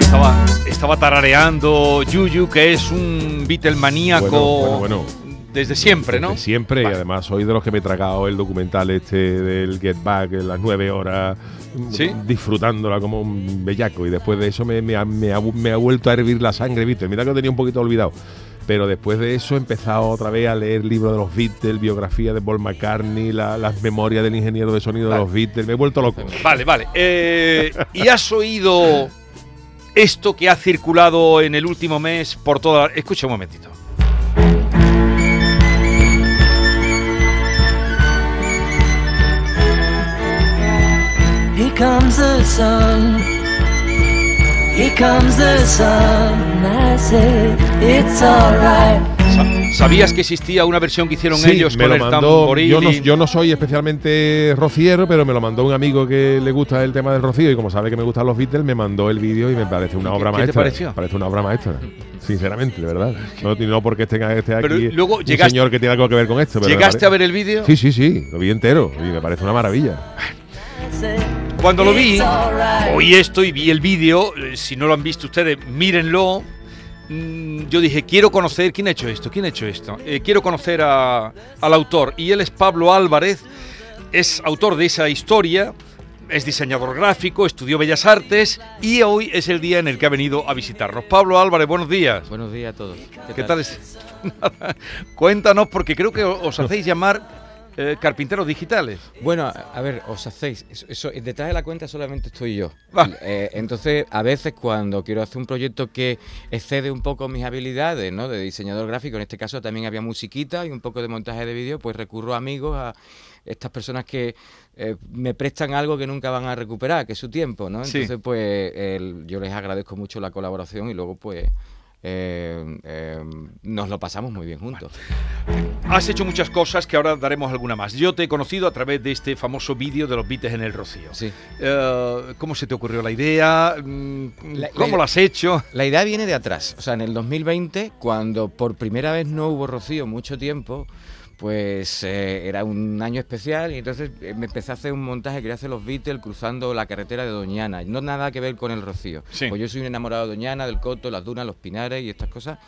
Estaba, estaba tarareando Yuyu, que es un Beatlemaníaco Bueno, bueno, bueno. desde siempre, ¿no? De siempre, Vale. y además soy de los que me he tragado el documental este del Get Back en las nueve horas, ¿Sí? disfrutándola como un bellaco. Y después de eso me, me ha, me ha- me ha vuelto a hervir la sangre, ¿viste? Mira que lo tenía un poquito olvidado. Pero después de eso he empezado otra vez a leer libros de los Beatles, biografía de Paul McCartney, la- las memorias del ingeniero de sonido de los Beatles. Me he vuelto loco. Vale, vale. Eh, ¿Y has oído esto que ha circulado en el último mes por toda... Escucha un momentito. Here comes the sun. Here comes the sun. I it's alright. Sa- ¿Sabías que existía una versión que hicieron Sí, ellos me con lo el mandó. tamboril? Yo no, yo no soy especialmente rociero, pero me lo mandó un amigo que le gusta el tema del rocío y como sabe que me gustan los Beatles, me mandó el vídeo y me parece una ¿Y qué- obra qué te maestra. pareció? Parece una obra maestra, sinceramente, de verdad. No, no porque esté, esté aquí Pero luego un llegaste- señor que tiene algo que ver con esto. pero ¿Llegaste pare- a ver el vídeo? Sí, sí, sí, lo vi entero y me parece una maravilla. Cuando lo vi, oí esto y vi el vídeo, eh, si no lo han visto ustedes, mírenlo. Mm, Yo dije, quiero conocer, ¿quién ha hecho esto? ¿Quién ha hecho esto? Eh, quiero conocer a- al autor. Y él es Pablo Álvarez, es autor de esa historia, es diseñador gráfico, estudió Bellas Artes y hoy es el día en el que ha venido a visitarnos. Pablo Álvarez, buenos días. Buenos días a todos. ¿Qué tal? es? Nada, Cuéntanos, porque creo que os hacéis llamar eh, carpinteros digitales. Bueno, a ver, os hacéis. Eso, eso- detrás de la cuenta solamente estoy yo. Eh, entonces, a veces cuando quiero hacer un proyecto que excede un poco mis habilidades, ¿no? De diseñador gráfico, en este caso también había musiquita y un poco de montaje de vídeo, pues recurro a amigos, a estas personas que eh, me prestan algo que nunca van a recuperar, que es su tiempo, ¿no? Sí. Entonces, pues el- yo les agradezco mucho la colaboración y luego, pues. Eh, eh, nos lo pasamos muy bien juntos. Has hecho muchas cosas que ahora daremos alguna más. Yo te he conocido a través de este famoso vídeo de los Beatles en el Rocío. Sí. Eh, ¿Cómo se te ocurrió la idea? Mm, La- ¿Cómo la- lo has hecho? La idea viene de atrás. O sea, en el 2020, cuando por primera vez no hubo rocío mucho tiempo, pues eh, era un año especial y entonces eh, me empecé a hacer un montaje, quería hacer los Beatles cruzando la carretera de Doñana. No nada que ver con el rocío. Sí. Pues yo soy un enamorado de Doñana, del Coto, las dunas, los pinares y estas cosas.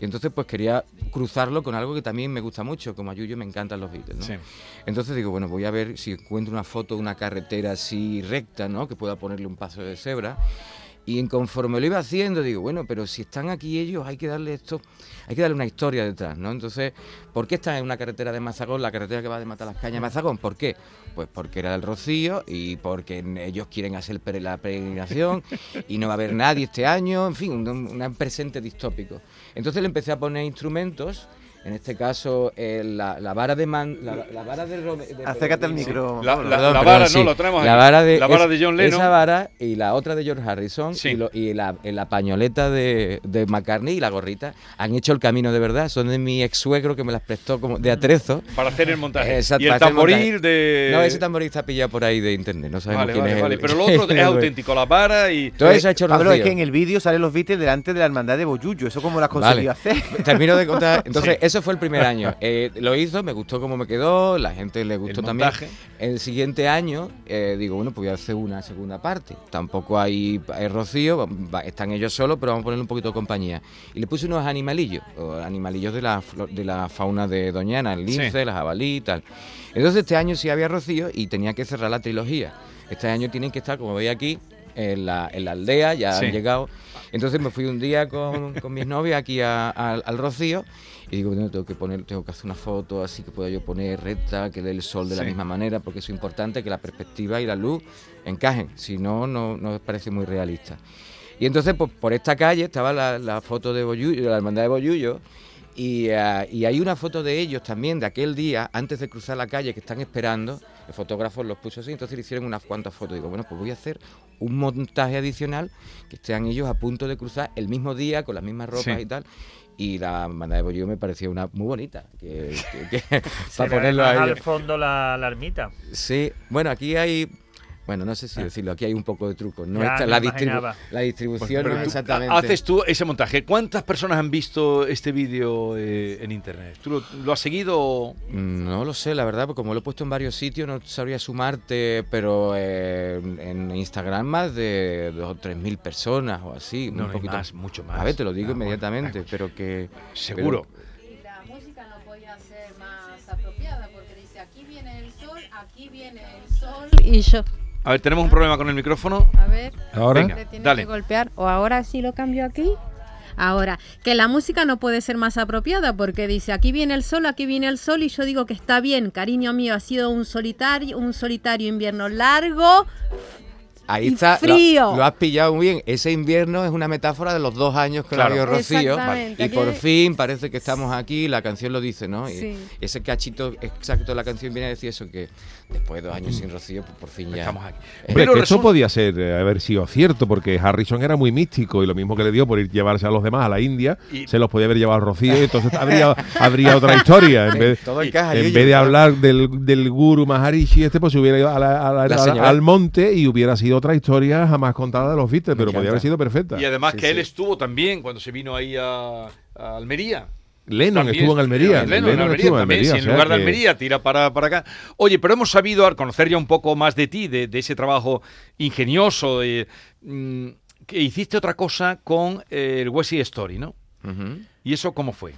Y entonces pues quería cruzarlo con algo que también me gusta mucho, como a Yuyo me encantan los Beatles. ¿no? Sí. Entonces digo, bueno, voy a ver si encuentro una foto de una carretera así recta, ¿no? Que pueda ponerle un paso de cebra. Y en conforme lo iba haciendo, digo, bueno, pero si están aquí ellos, hay que darle esto, hay que darle una historia detrás, ¿no? Entonces, ¿por qué están en una carretera de Mazagón, la carretera que va de Matar las Cañas a Mazagón? ¿Por qué? Pues porque era del Rocío y porque ellos quieren hacer la peregrinación y no va a haber nadie este año, en fin, un, un presente distópico. Entonces le empecé a poner instrumentos. En este caso, eh, la, la vara de man, la, la vara de, Rome- de Acércate al Sí. micro. La, Manolo. la- Perdón, la perdón, vara, sí. no, lo tenemos La vara de, la vara es- de John Lennon. Esa vara y la otra de George Harrison Sí. y, lo- y la, pañoleta de, de McCartney y la gorrita han hecho el camino de verdad. Son de mi ex suegro que me las prestó como de atrezo. Para hacer el montaje. Exacto, y el tamboril de. No, ese tamboril está pillado por ahí de internet. No sabemos Vale, quién vale, es. vale. el- Pero lo otro es auténtico. La vara y. Todo eso ha hecho Pablo, es que en el vídeo salen los Beatles delante de la hermandad de Boyuyo. ¿Eso cómo lo has conseguido hacer? Termino de contar. Entonces, eso fue el primer año. Eh, lo hizo, me gustó cómo me quedó, la gente le gustó El también. El siguiente año, eh, digo, bueno, pues voy a hacer una segunda parte. Tampoco hay, hay Rocío, va- están ellos solos, pero vamos a ponerle un poquito de compañía. Y le puse unos animalillos, animalillos de la, de la fauna de Doñana, el lince, Sí. la jabalí y tal. Entonces, este año sí había Rocío y tenía que cerrar la trilogía. Este año tienen que estar, como veis aquí, en la, en la aldea, ya Sí. han llegado. Entonces me fui un día con, con mis novias aquí a- a- al Rocío y digo, bueno, tengo que poner, tengo que hacer una foto así que pueda yo poner recta, que dé el sol de la misma manera, porque es importante que la perspectiva y la luz encajen, si no, no, no parece muy realista. Y entonces, pues, por esta calle estaba la, la foto de Boyullo, de la hermandad de Boyullo, y, ah, y hay una foto de ellos también de aquel día, antes de cruzar la calle, que están esperando. El fotógrafo los puso así, entonces le hicieron unas cuantas fotos. Digo, bueno, pues voy a hacer un montaje adicional que estén ellos a punto de cruzar el mismo día, con las mismas ropas Sí. y tal. Y la hermandad de Boyullo me parecía una muy bonita, que, que- que- Se para ponerlo además a al fondo la, la ermita. Sí, bueno, aquí hay Bueno, no sé si decirlo, aquí hay un poco de truco. No Ya, está, la, distribu- la distribución Pero no es tú exactamente. Haces tú ese montaje. ¿Cuántas personas han visto este vídeo eh, en internet? ¿Tú lo, lo has seguido? No lo sé, la verdad, porque como lo he puesto en varios sitios, no sabría sumarte, pero eh, en Instagram más de dos o tres mil personas o así. No, un no hay poquito más, mucho más. A ver, te lo digo Ah, bueno, inmediatamente, ah, pero que. Seguro. Y la música no podía ser más apropiada porque dice aquí viene el sol, aquí viene el sol. Y yo, A ver, tenemos un problema con el micrófono. a ver, Ahora. Venga. le tiene dale. que golpear. O ahora sí lo cambio aquí. Ahora, que la música no puede ser más apropiada porque dice aquí viene el sol, aquí viene el sol y yo digo que está bien, cariño mío, ha sido un solitario, un solitario invierno largo, Ahí Y está. lo- frío. Lo, has pillado muy bien. Ese invierno es una metáfora de los dos años que Claro. la vio Rocío. Y por fin parece que estamos aquí. La canción lo dice, ¿no? Y Sí. ese cachito exacto de la canción viene a decir eso: que después de dos años sin Rocío, pues por fin ya. Estamos aquí. Hombre, Pero que eso resulta- podía ser, eh, haber sido cierto, porque Harrison era muy místico y lo mismo que le dio por ir llevarse a los demás a la India, Y- se los podía haber llevado al Rocío y entonces habría, habría otra historia. En vez, Todo encaja. en vez de hablar del, del guru Maharishi, este pues se hubiera ido a la- a la- La a la- señora. al monte y hubiera sido otra historia jamás contada de los Beatles, pero podía encanta. haber sido perfecta. Y además Sí, que él estuvo también cuando se vino ahí a, a Almería. Lennon También estuvo en Almería. Lennon, en Lennon Almería estuvo en también, Almería. si o en lugar de Almería tira para, para acá. Oye, pero hemos sabido, al conocer ya un poco más de ti, de, de ese trabajo ingenioso, de, mm, que hiciste otra cosa con eh, el Wesley Story, ¿no? ¿Y eso cómo fue?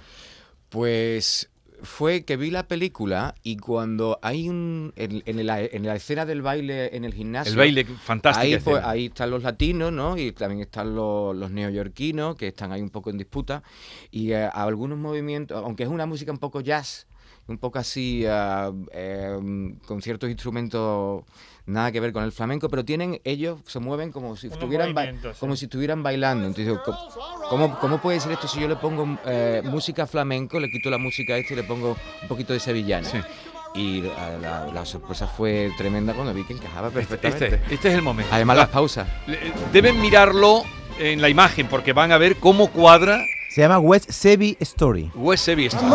Pues fue que vi la película y cuando hay un. En, en la, en la escena del baile en el gimnasio. El baile fantástico. Ahí, pues, ahí están los latinos, ¿no? Y también están los, los neoyorquinos, que están ahí un poco en disputa. Y eh, algunos movimientos, aunque es una música un poco jazz, un poco así, ah, eh, con ciertos instrumentos nada que ver con el flamenco, pero tienen, ellos se mueven como si Unos estuvieran, sí. como si estuvieran bailando. Entonces, ¿cómo, cómo, puede ser esto si yo le pongo eh, música flamenco, le quito la música a este y le pongo un poquito de sevillana? Sí. Y la, la- la sorpresa fue tremenda cuando vi que encajaba perfectamente. Este, este es el momento. Además, las pausas. Le- Deben mirarlo en la imagen porque van a ver cómo cuadra Se llama West Sevi Story. Wesley Story.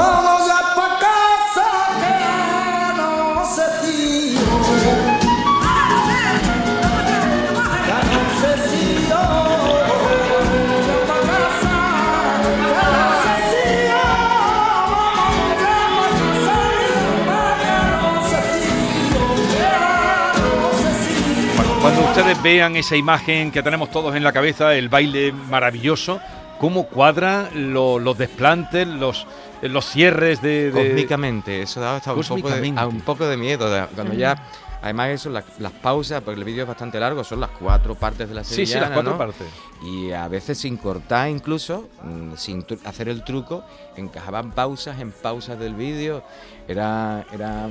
Vean esa imagen que tenemos todos en la cabeza, el baile maravilloso, cómo cuadra lo- los desplantes, los, los cierres de... de- Cósmicamente, eso hasta un poco, de, a un poco de miedo. cuando ya, además eso, la- las pausas, porque el vídeo es bastante largo, son las cuatro partes de la Sí, sí, sevillana, las cuatro ¿no? partes. Y a veces sin cortar incluso, mm, sin hacer el truco, encajaban pausas en pausas del vídeo. Era, era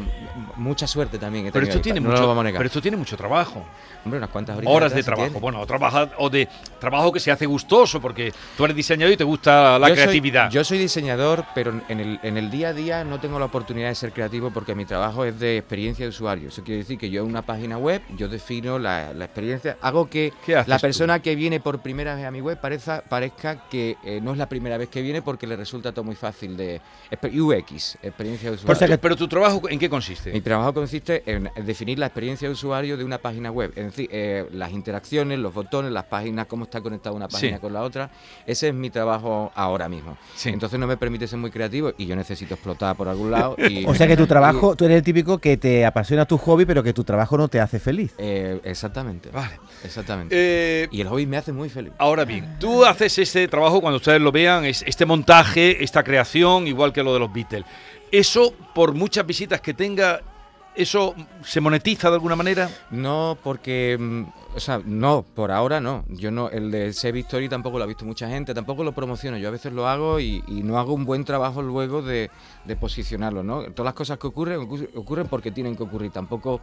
mucha suerte también. que Pero esto, tiene no mucho, vamos a negar. pero esto tiene mucho trabajo. Hombre, unas cuantas horitas Horas de trabajo. Bueno, o, trabaja, o de trabajo que se hace gustoso, porque tú eres diseñador y te gusta la Yo soy- creatividad. yo soy diseñador, pero en el, en el día a día no tengo la oportunidad de ser creativo porque mi trabajo es de experiencia de usuario. Eso quiere decir que yo en una página web, yo defino la, la experiencia, hago que ¿Qué haces la tú? persona que viene por primera vez a mi web parezca, parezca que eh, no es la primera vez que viene porque le resulta todo muy fácil de UX, experiencia de usuario. Pero, pero tu trabajo, ¿en qué consiste? Mi trabajo consiste en definir la experiencia de usuario de una página web, es decir, eh, las interacciones, los botones, las páginas, cómo está conectada una página Sí. con la otra. Ese es mi trabajo ahora mismo. Sí. Entonces no me permite ser muy creativo y yo necesito explotar por algún lado. Y, O sea que tu trabajo, tú eres el típico que te apasiona tu hobby, pero que tu trabajo no te hace feliz. Eh, exactamente. Vale. Exactamente. Eh, y el hobby me hace muy feliz. Ahora bien, tú haces este trabajo cuando ustedes lo vean, es- este montaje, esta creación, igual que lo de los Beatles. Eso, por muchas visitas que tenga, ¿eso se monetiza de alguna manera? No, porque, mm, o sea, no, por ahora no. Yo no, el de Save Story tampoco lo ha visto mucha gente, tampoco lo promociono. Yo a veces lo hago y, y no hago un buen trabajo luego de, de posicionarlo, ¿no? Todas las cosas que ocurren, ocurren, porque tienen que ocurrir. Tampoco,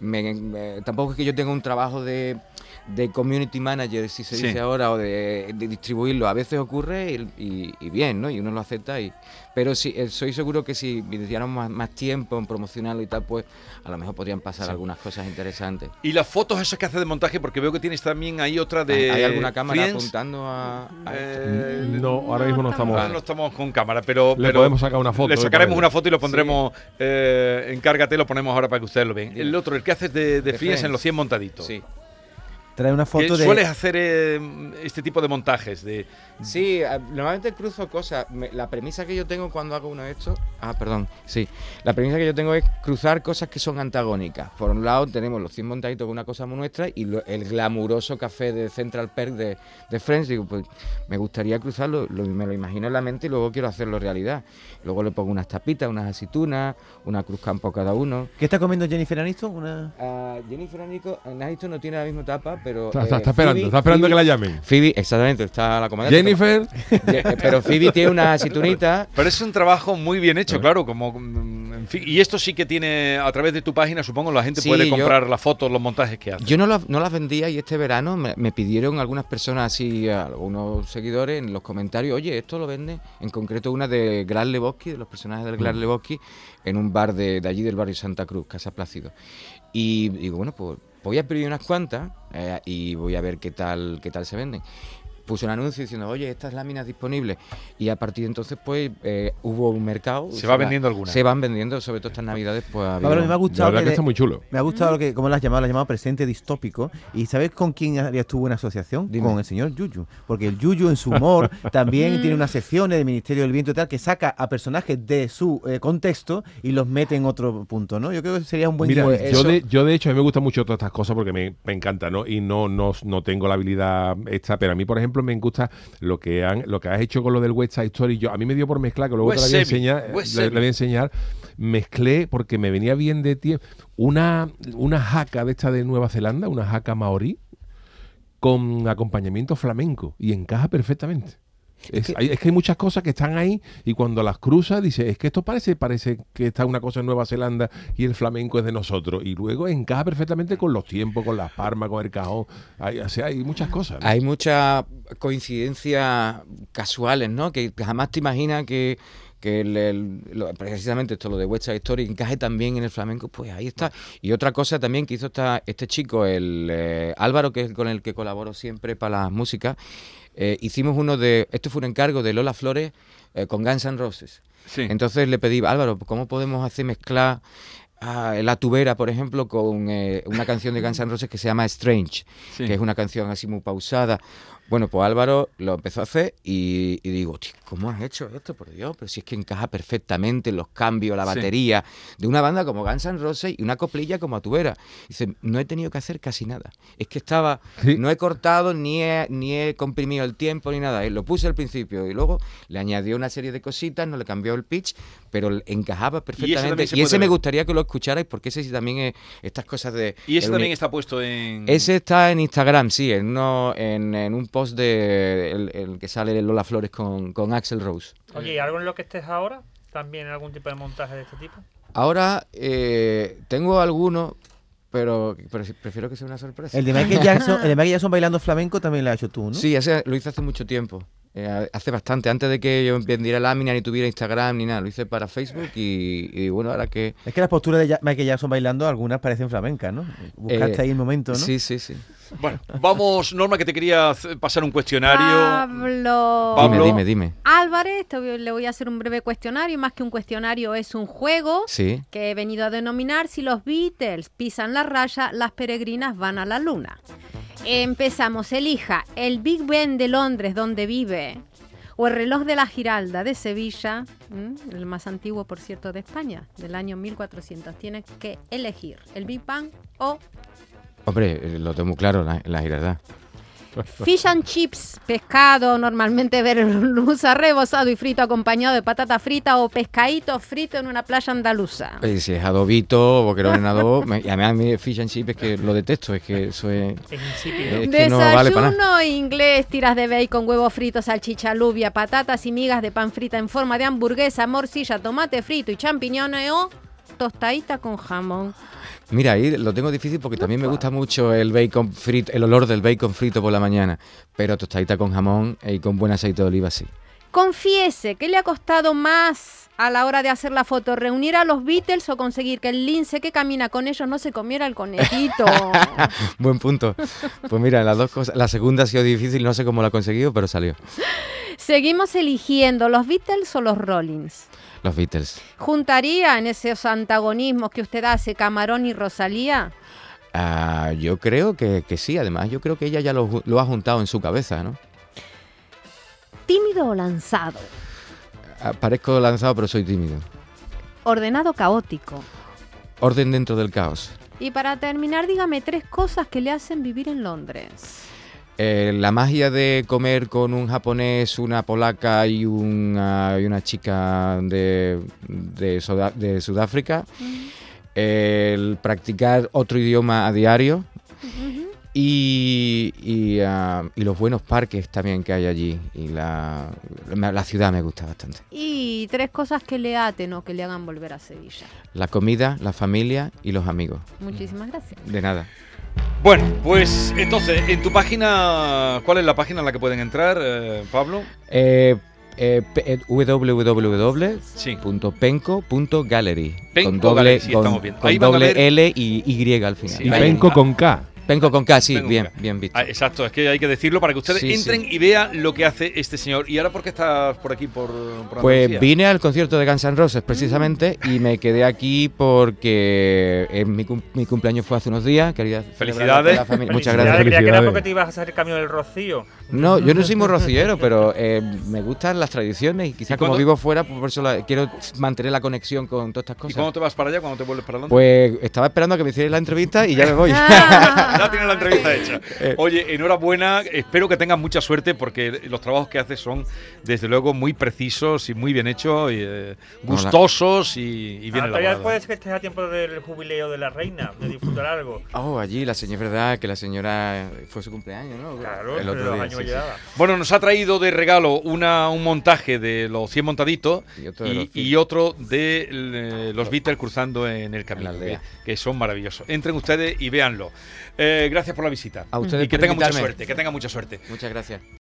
me- me- tampoco es que yo tenga un trabajo de, de community manager, si se Sí. dice ahora, o de, de distribuirlo. A veces ocurre y, y- y bien, ¿no? Y uno lo acepta. Y, pero sí, eh, soy seguro que si dediáramos más, más tiempo en promocionarlo y tal, pues a lo mejor podrían pasar algunas cosas interesantes. Y las fotos esas que haces de montaje porque veo que tienes también ahí otra de. ¿Hay alguna cámara Friends. apuntando a? Eh, No, ahora mismo no estamos. ahora no estamos con cámara, pero. Le pero podemos sacar una foto, Le sacaremos una foto y lo pondremos. eh, encárgate, lo ponemos ahora para que ustedes lo vean. El otro, el que haces de, de, De Friends en los 100 montaditos. Sí. Trae una foto de. sueles hacer eh, este tipo de montajes de Sí, normalmente cruzo cosas. Me- la premisa que yo tengo cuando hago uno de estos. Ah, perdón. Sí. La premisa que yo tengo es cruzar cosas que son antagónicas. Por un lado, tenemos los 100 montaditos con una cosa muy nuestra y lo- el glamuroso café de Central Perk de, de Friends. Digo, pues me gustaría cruzarlo, lo- me lo imagino en la mente y luego quiero hacerlo realidad. Luego le pongo unas tapitas, unas aceitunas, una cruz campo cada uno. ¿Qué está comiendo Jennifer Aniston? Una. Ah, Jennifer Aniston, Aniston no tiene la misma tapa, pero. Está, eh, está- esperando, Phoebe- está esperando Phoebe- que la llamen. Phoebe, exactamente, está la comandante. Jennifer, Pero Phoebe tiene una aceitunita. Pero es un trabajo muy bien hecho, claro, como mm, en fin, y esto sí que tiene a través de tu página, supongo la gente Sí, puede yo- comprar las fotos, los montajes que hace. Yo no, las- no las vendía y este verano me, me pidieron algunas personas así, algunos seguidores en los comentarios, oye, esto lo vende, en concreto una de Gran Lebowski, de los personajes del Gran Lebowski, en un bar de, de allí del barrio Santa Cruz, Casa Plácido. Y digo, bueno, pues voy a pedir unas cuantas eh, y voy a ver qué tal, qué tal se venden. Puse un anuncio diciendo, oye, estas láminas disponibles. Y a partir de entonces, pues, eh, hubo un mercado. Se va vendiendo alguna. Se van vendiendo, sobre todo estas navidades, pues... ha Pablo, me ha la gustado. verdad que de- está muy chulo. Me ha gustado lo que, ¿cómo lo has llamado? Lo has llamado presente distópico. ¿Y sabes con quién harías tú una asociación? Dime. Con el señor Yuyu. Porque el Yuyu, en su humor, también tiene unas secciones del Ministerio del Viento y tal que saca a personajes de su eh, contexto y los mete en otro punto, ¿no? Yo creo que sería un buen Mira, guion. yo de, yo de hecho a mí me gustan mucho todas estas cosas porque me, me encanta, ¿no? Y no, no, no tengo la habilidad esta, pero a mí, por ejemplo, me gusta lo que han, lo que has hecho con lo del West Side Story. Yo, a mí me dio por mezclar, que luego te la voy a enseñar, voy a enseñar, mezclé porque me venía bien de tiempo una, una jaca de esta de Nueva Zelanda, una jaca maorí, con acompañamiento flamenco y encaja perfectamente. Es, hay, es que hay muchas cosas que están ahí y cuando las cruzas dice es que esto parece parece que está una cosa en Nueva Zelanda y el flamenco es de nosotros y luego encaja perfectamente con los tiempos con las palmas con el cajón hay, o sea, hay muchas cosas ¿no? Hay muchas coincidencias casuales, ¿no? Que jamás te imaginas que, que el- el- lo- precisamente esto, lo de West Side Story, encaje también en el flamenco, pues ahí está. Y otra cosa también que hizo esta, este chico, el eh, Álvaro, que es con el que colaboro siempre para las músicas, eh, hicimos uno de, esto fue un encargo de Lola Flores eh, con Guns N' Roses. Sí. Entonces le pedí, Álvaro, ¿cómo podemos hacer mezclar ah, La Tubera, por ejemplo, con eh, una canción de Guns N' Roses que se llama Strange, Sí. que es una canción así muy pausada? Bueno, pues Álvaro lo empezó a hacer y, y digo, "Tío, ¿cómo has hecho esto? Por Dios, pero si es que encaja perfectamente los cambios, la Sí. batería de una banda como Guns N' Roses y una coplilla como Tubera. Dice, no he tenido que hacer casi nada. Es que estaba, Sí. no he cortado ni he, ni he comprimido el tiempo ni nada. Él lo puse al principio y luego le añadió una serie de cositas, no le cambió el pitch, pero encajaba perfectamente. Y ese me ver. gustaría que lo escucharais porque ese sí también es estas cosas de... Y ese también está puesto en. ese está en Instagram, sí, en, uno, en, en un post de el, el que sale Lola Flores con, con Axel Rose. Oye, ¿y algo en lo que estés ahora? ¿También algún tipo de montaje de este tipo? Ahora eh, tengo algunos, pero, prefiero que sea una sorpresa. El de Michael Jackson, el de Michael Jackson bailando flamenco también lo has hecho tú, ¿no? Sí, ese lo hice hace mucho tiempo. Eh, hace bastante, antes de que yo vendiera lámina, ni tuviera Instagram, ni nada. Lo hice para Facebook y, y bueno, ahora que... Es que las posturas de Michael Jackson bailando, algunas parecen flamencas, ¿no? Buscaste eh, ahí el momento, ¿no? Sí, sí, sí. Bueno, vamos, Norma, que te quería pasar un cuestionario. Pablo. Pablo. Dime, dime, dime. Álvarez, te voy- le voy a hacer un breve cuestionario. Más que un cuestionario, es un juego Sí. que he venido a denominar Si los Beatles pisan la raya, las peregrinas van a la luna. Empezamos. Elija el Big Ben de Londres, donde vive, o el reloj de la Giralda de Sevilla, el más antiguo, por cierto, de España, del año 1400. Tienes que elegir el Big Bang o Hombre, eh, lo tengo claro, la, girardá. Fish and chips, pescado normalmente merluza rebozado y frito acompañado de patata frita o pescadito frito en una playa andaluza. Eh, si es adobito, boquerón en adobo, me- y además a mí fish and chip es que lo detesto, es que eso es... Es es que no vale para nada. Desayuno inglés, tiras de bacon, huevo frito, salchicha, alubia, patatas y migas de pan frita en forma de hamburguesa, morcilla, tomate frito y champiñones o tostadita con jamón. Mira, ahí lo tengo difícil porque también me gusta mucho el bacon frito, el olor del bacon frito por la mañana, pero tostadita con jamón y con buen aceite de oliva sí. Confiese, ¿qué le ha costado más a la hora de hacer la foto? ¿Reunir a los Beatles o conseguir que el lince que camina con ellos no se comiera el conejito? Buen punto. Pues mira, las dos cosas. La segunda ha sido difícil, no sé cómo la ha conseguido, pero salió. Seguimos eligiendo los Beatles o los Rollins. Los Beatles. ¿Juntaría en esos antagonismos que usted hace Camarón y Rosalía? Ah, yo creo que, que sí, además, yo creo que ella ya lo, ha juntado en su cabeza, ¿no? ¿Tímido o lanzado? Ah, Parezco lanzado, pero soy tímido. ¿Ordenado o caótico? Orden dentro del caos. Y para terminar, dígame tres cosas que le hacen vivir en Londres. Eh, la magia de comer con un japonés, una polaca y una, y una chica de, de, Sudáfrica. El practicar otro idioma a diario. Y, y, ah, y los buenos parques también que hay allí. Y la, la, la ciudad me gusta bastante. Y tres cosas que le aten o que le hagan volver a Sevilla. La comida, la familia y los amigos. Muchísimas gracias. De nada. Bueno, pues entonces, en tu página, ¿cuál es la página en la que pueden entrar, eh, Pablo? Eh, eh, eh, Sí. www.penco.gallery Penco con doble, Gallery, sí, con, con doble ver- L y Y al final. Sí, Y Penco con K. Penco con K, sí, Penco bien, K. bien visto. Ah, exacto, es que hay que decirlo para que ustedes Sí, entren sí. y vean lo que hace este señor. ¿Y ahora por qué estás por aquí, por, por Pues Andalucía? vine al concierto de Guns N' Roses precisamente y me quedé aquí porque eh, mi, cum- mi cumpleaños fue hace unos días. Quería Felicidades. Muchas Felicidades, gracias. Creía que era Felicidades. porque te ibas a hacer el camino del Rocío. No, yo no soy muy rociero, pero eh, me gustan las tradiciones y quizás ¿Y como vivo fuera, pues por eso la- quiero mantener la conexión con todas estas ¿Y cosas. cuándo te vas para allá? ¿Cuándo te vuelves para Londres? Pues estaba esperando a que me hicierais la entrevista y ya me voy. ya tienes la entrevista hecha. Eh. Oye, enhorabuena. Espero que tengas mucha suerte porque los trabajos que haces son, desde luego, muy precisos y muy bien hechos, y, eh, gustosos y, y bien Ah, elaborados. puede ser que estés a tiempo del jubileo de la reina, de disfrutar algo. Oh, allí la señora, es verdad que la señora fue su cumpleaños, ¿no? Claro, el otro día. Bueno, nos ha traído de regalo una, un montaje de los 100 montaditos Y otro de y, los y Beatles. otro de eh, los Beatles cruzando en el camino, En que, que son maravillosos. Entren ustedes y véanlo. Eh, gracias por la visita. A ustedes y que tengan mucha suerte, que tengan mucha suerte. Muchas gracias.